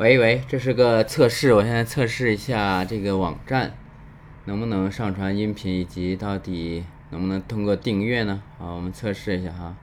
喂喂这是个测试我现在测试一下这个网站能不能上传音频以及到底能不能通过订阅呢？好我们测试一下哈。